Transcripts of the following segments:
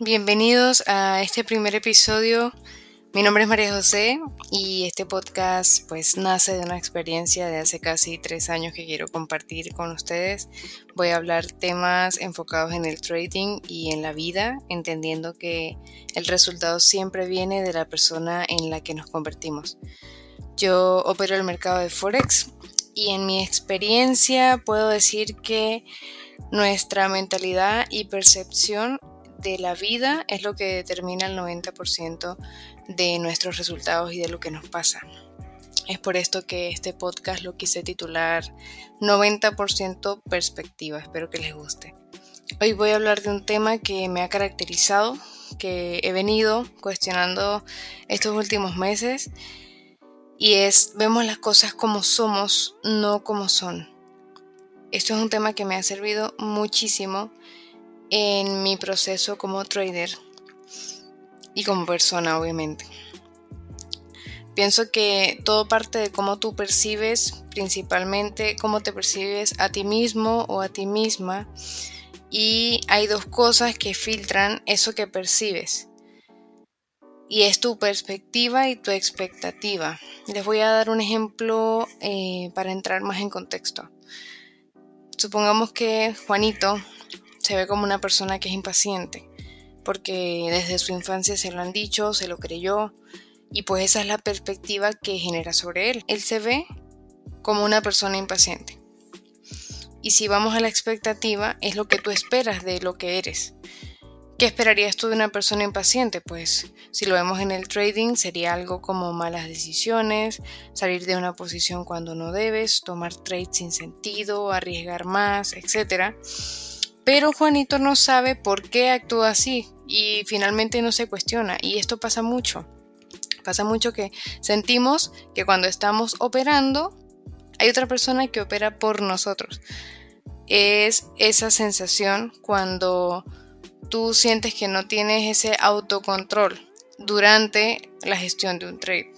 Bienvenidos a este primer episodio. Mi nombre es María José y este podcast pues nace de una experiencia de hace casi tres años que quiero compartir con ustedes. Voy a hablar temas enfocados en el trading y en la vida, entendiendo que el resultado siempre viene de la persona en la que nos convertimos. Yo opero el mercado de Forex y en mi experiencia puedo decir que nuestra mentalidad y percepción de la vida es lo que determina el 90% de nuestros resultados y de lo que nos pasa. Es por esto que este podcast lo quise titular 90% perspectiva. Espero que les guste. Hoy voy a hablar de un tema que me ha caracterizado, que he venido cuestionando estos últimos meses y es vemos las cosas como somos, no como son. Esto es un tema que me ha servido muchísimo en mi proceso como trader y como persona, obviamente. Pienso que todo parte de cómo tú percibes, principalmente cómo te percibes a ti mismo o a ti misma. Y hay dos cosas que filtran eso que percibes. Y es tu perspectiva y tu expectativa. Les voy a dar un ejemplo eh, para entrar más en contexto. Supongamos que Juanito se ve como una persona que es impaciente, porque desde su infancia se lo han dicho, se lo creyó, y pues esa es la perspectiva que genera sobre él. Él se ve como una persona impaciente. Y si vamos a la expectativa, es lo que tú esperas de lo que eres. ¿Qué esperarías tú de una persona impaciente? Pues si lo vemos en el trading sería algo como malas decisiones, salir de una posición cuando no debes, tomar trades sin sentido, arriesgar más, etc. Pero Juanito no sabe por qué actúa así y finalmente no se cuestiona. Y esto pasa mucho. Pasa mucho que sentimos que cuando estamos operando hay otra persona que opera por nosotros. Es esa sensación cuando tú sientes que no tienes ese autocontrol durante la gestión de un trade.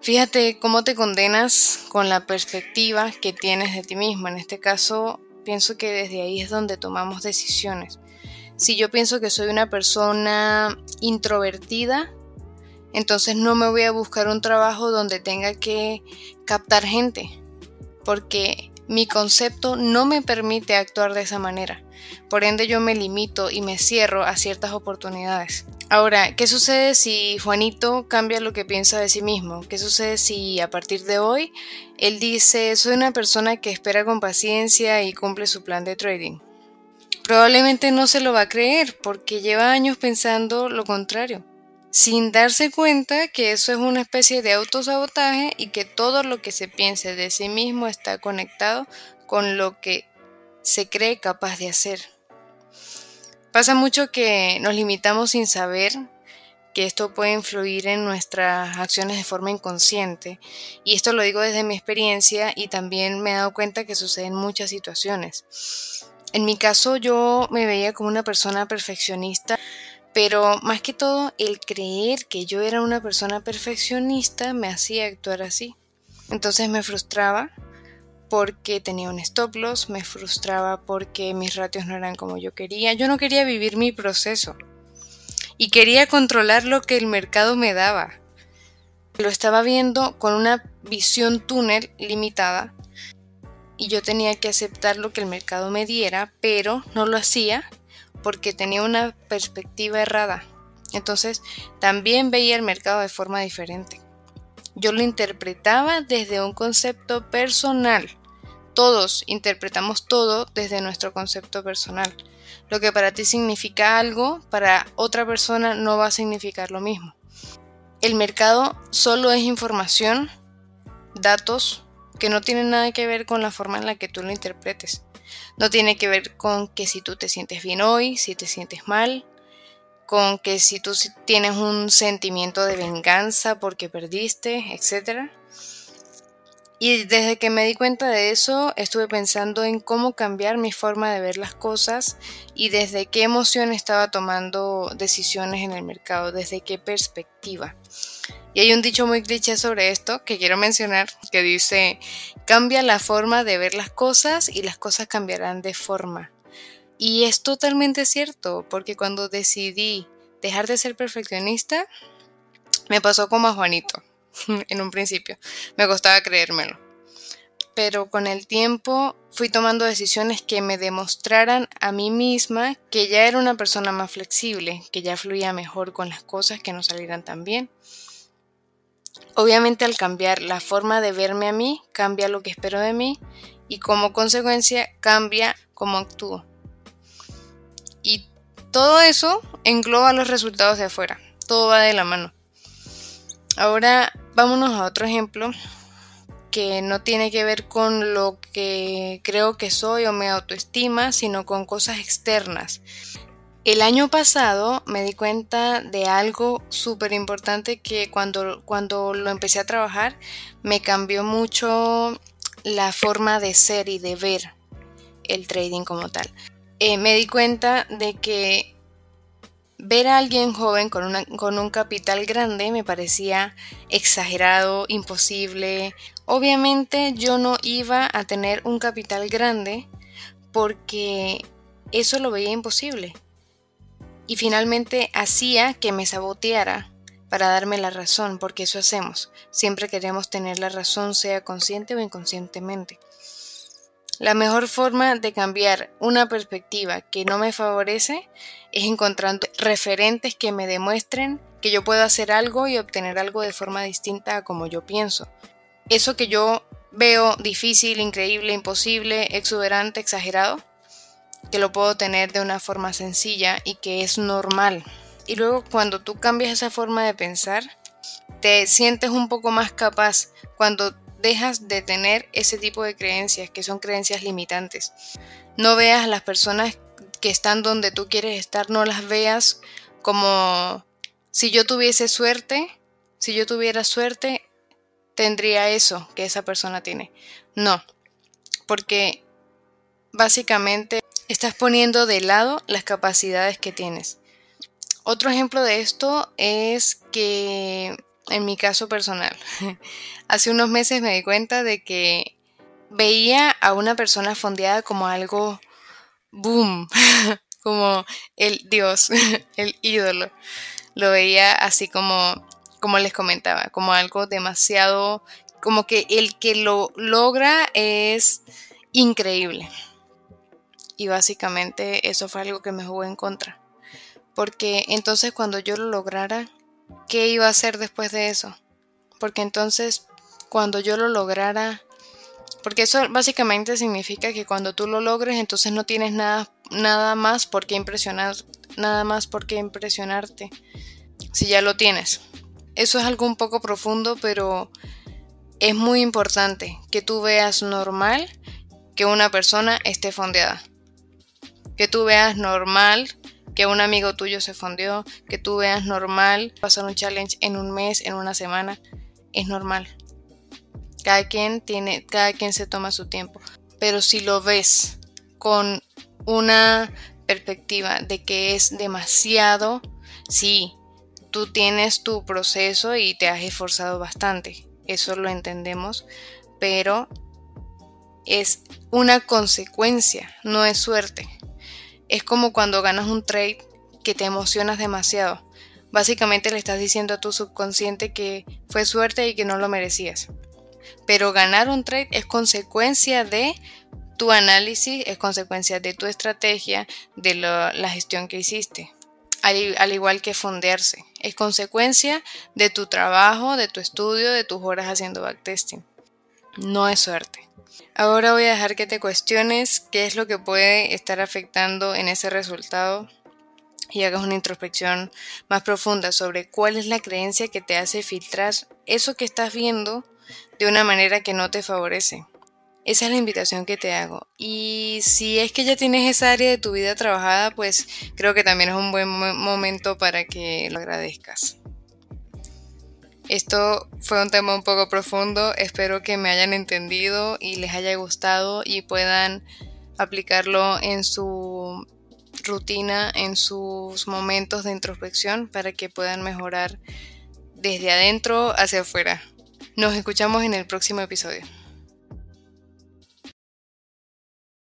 Fíjate cómo te condenas con la perspectiva que tienes de ti mismo. En este caso, Pienso que desde ahí es donde tomamos decisiones. Si yo pienso que soy una persona introvertida, entonces no me voy a buscar un trabajo donde tenga que captar gente, porque mi concepto no me permite actuar de esa manera. Por ende yo me limito y me cierro a ciertas oportunidades. Ahora, ¿qué sucede si Juanito cambia lo que piensa de sí mismo? ¿Qué sucede si a partir de hoy él dice, soy una persona que espera con paciencia y cumple su plan de trading? Probablemente no se lo va a creer porque lleva años pensando lo contrario, sin darse cuenta que eso es una especie de autosabotaje y que todo lo que se piense de sí mismo está conectado con lo que se cree capaz de hacer. Pasa mucho que nos limitamos sin saber que esto puede influir en nuestras acciones de forma inconsciente. Y esto lo digo desde mi experiencia y también me he dado cuenta que sucede en muchas situaciones. En mi caso yo me veía como una persona perfeccionista, pero más que todo el creer que yo era una persona perfeccionista me hacía actuar así. Entonces me frustraba porque tenía un stop loss, me frustraba porque mis ratios no eran como yo quería. Yo no quería vivir mi proceso y quería controlar lo que el mercado me daba. Lo estaba viendo con una visión túnel limitada y yo tenía que aceptar lo que el mercado me diera, pero no lo hacía porque tenía una perspectiva errada. Entonces también veía el mercado de forma diferente. Yo lo interpretaba desde un concepto personal todos interpretamos todo desde nuestro concepto personal. Lo que para ti significa algo, para otra persona no va a significar lo mismo. El mercado solo es información, datos, que no tienen nada que ver con la forma en la que tú lo interpretes. No tiene que ver con que si tú te sientes bien hoy, si te sientes mal, con que si tú tienes un sentimiento de venganza porque perdiste, etc. Y desde que me di cuenta de eso, estuve pensando en cómo cambiar mi forma de ver las cosas y desde qué emoción estaba tomando decisiones en el mercado, desde qué perspectiva. Y hay un dicho muy cliché sobre esto que quiero mencionar, que dice, cambia la forma de ver las cosas y las cosas cambiarán de forma. Y es totalmente cierto, porque cuando decidí dejar de ser perfeccionista, me pasó como a Juanito en un principio. Me costaba creérmelo. Pero con el tiempo fui tomando decisiones que me demostraran a mí misma que ya era una persona más flexible, que ya fluía mejor con las cosas que no salieran tan bien. Obviamente al cambiar la forma de verme a mí, cambia lo que espero de mí y como consecuencia cambia cómo actúo. Y todo eso engloba los resultados de afuera, todo va de la mano. Ahora vámonos a otro ejemplo que no tiene que ver con lo que creo que soy o mi autoestima, sino con cosas externas. El año pasado me di cuenta de algo súper importante que cuando, cuando lo empecé a trabajar me cambió mucho la forma de ser y de ver el trading como tal. Eh, me di cuenta de que ver a alguien joven con, con un capital grande me parecía exagerado, imposible. Obviamente yo no iba a tener un capital grande porque eso lo veía imposible. Y finalmente hacía que me saboteara para darme la razón, porque eso hacemos. Siempre queremos tener la razón, sea consciente o inconscientemente. La mejor forma de cambiar una perspectiva que no me favorece es encontrando referentes que me demuestren que yo puedo hacer algo y obtener algo de forma distinta a como yo pienso. Eso que yo veo difícil, increíble, imposible, exuberante, exagerado, que lo puedo tener de una forma sencilla y que es normal. Y luego cuando tú cambias esa forma de pensar, te sientes un poco más capaz cuando dejas de tener ese tipo de creencias que son creencias limitantes. No veas a las personas que están donde tú quieres estar, no las veas como si yo tuviese suerte, si yo tuviera suerte, tendría eso que esa persona tiene. No, porque básicamente estás poniendo de lado las capacidades que tienes. Otro ejemplo de esto es que en mi caso personal, hace unos meses me di cuenta de que veía a una persona fondeada como algo boom, como el dios, el ídolo. Lo veía así como, como les comentaba, como algo demasiado, como que el que lo logra es increíble. Y básicamente eso fue algo que me jugó en contra. Porque entonces cuando yo lo lograra, ¿qué iba a hacer después de eso? Porque entonces cuando yo lo lograra, porque eso básicamente significa que cuando tú lo logres, entonces no tienes nada, nada más por qué impresionar, nada más por qué impresionarte, si ya lo tienes. Eso es algo un poco profundo, pero es muy importante que tú veas normal que una persona esté fondeada. Que tú veas normal que un amigo tuyo se fundió, que tú veas normal pasar un challenge en un mes, en una semana, es normal. Cada quien tiene, cada quien se toma su tiempo. Pero si lo ves con una perspectiva de que es demasiado, sí, tú tienes tu proceso y te has esforzado bastante. Eso lo entendemos, pero es una consecuencia, no es suerte. Es como cuando ganas un trade que te emocionas demasiado. Básicamente le estás diciendo a tu subconsciente que fue suerte y que no lo merecías. Pero ganar un trade es consecuencia de tu análisis, es consecuencia de tu estrategia, de la gestión que hiciste. Al, al igual que fondearse, es consecuencia de tu trabajo, de tu estudio, de tus horas haciendo backtesting. No es suerte. Ahora voy a dejar que te cuestiones qué es lo que puede estar afectando en ese resultado y hagas una introspección más profunda sobre cuál es la creencia que te hace filtrar eso que estás viendo de una manera que no te favorece. Esa es la invitación que te hago. Y si es que ya tienes esa área de tu vida trabajada, pues creo que también es un buen momento para que lo agradezcas. Esto fue un tema un poco profundo, espero que me hayan entendido y les haya gustado y puedan aplicarlo en su rutina, en sus momentos de introspección para que puedan mejorar desde adentro hacia afuera. Nos escuchamos en el próximo episodio.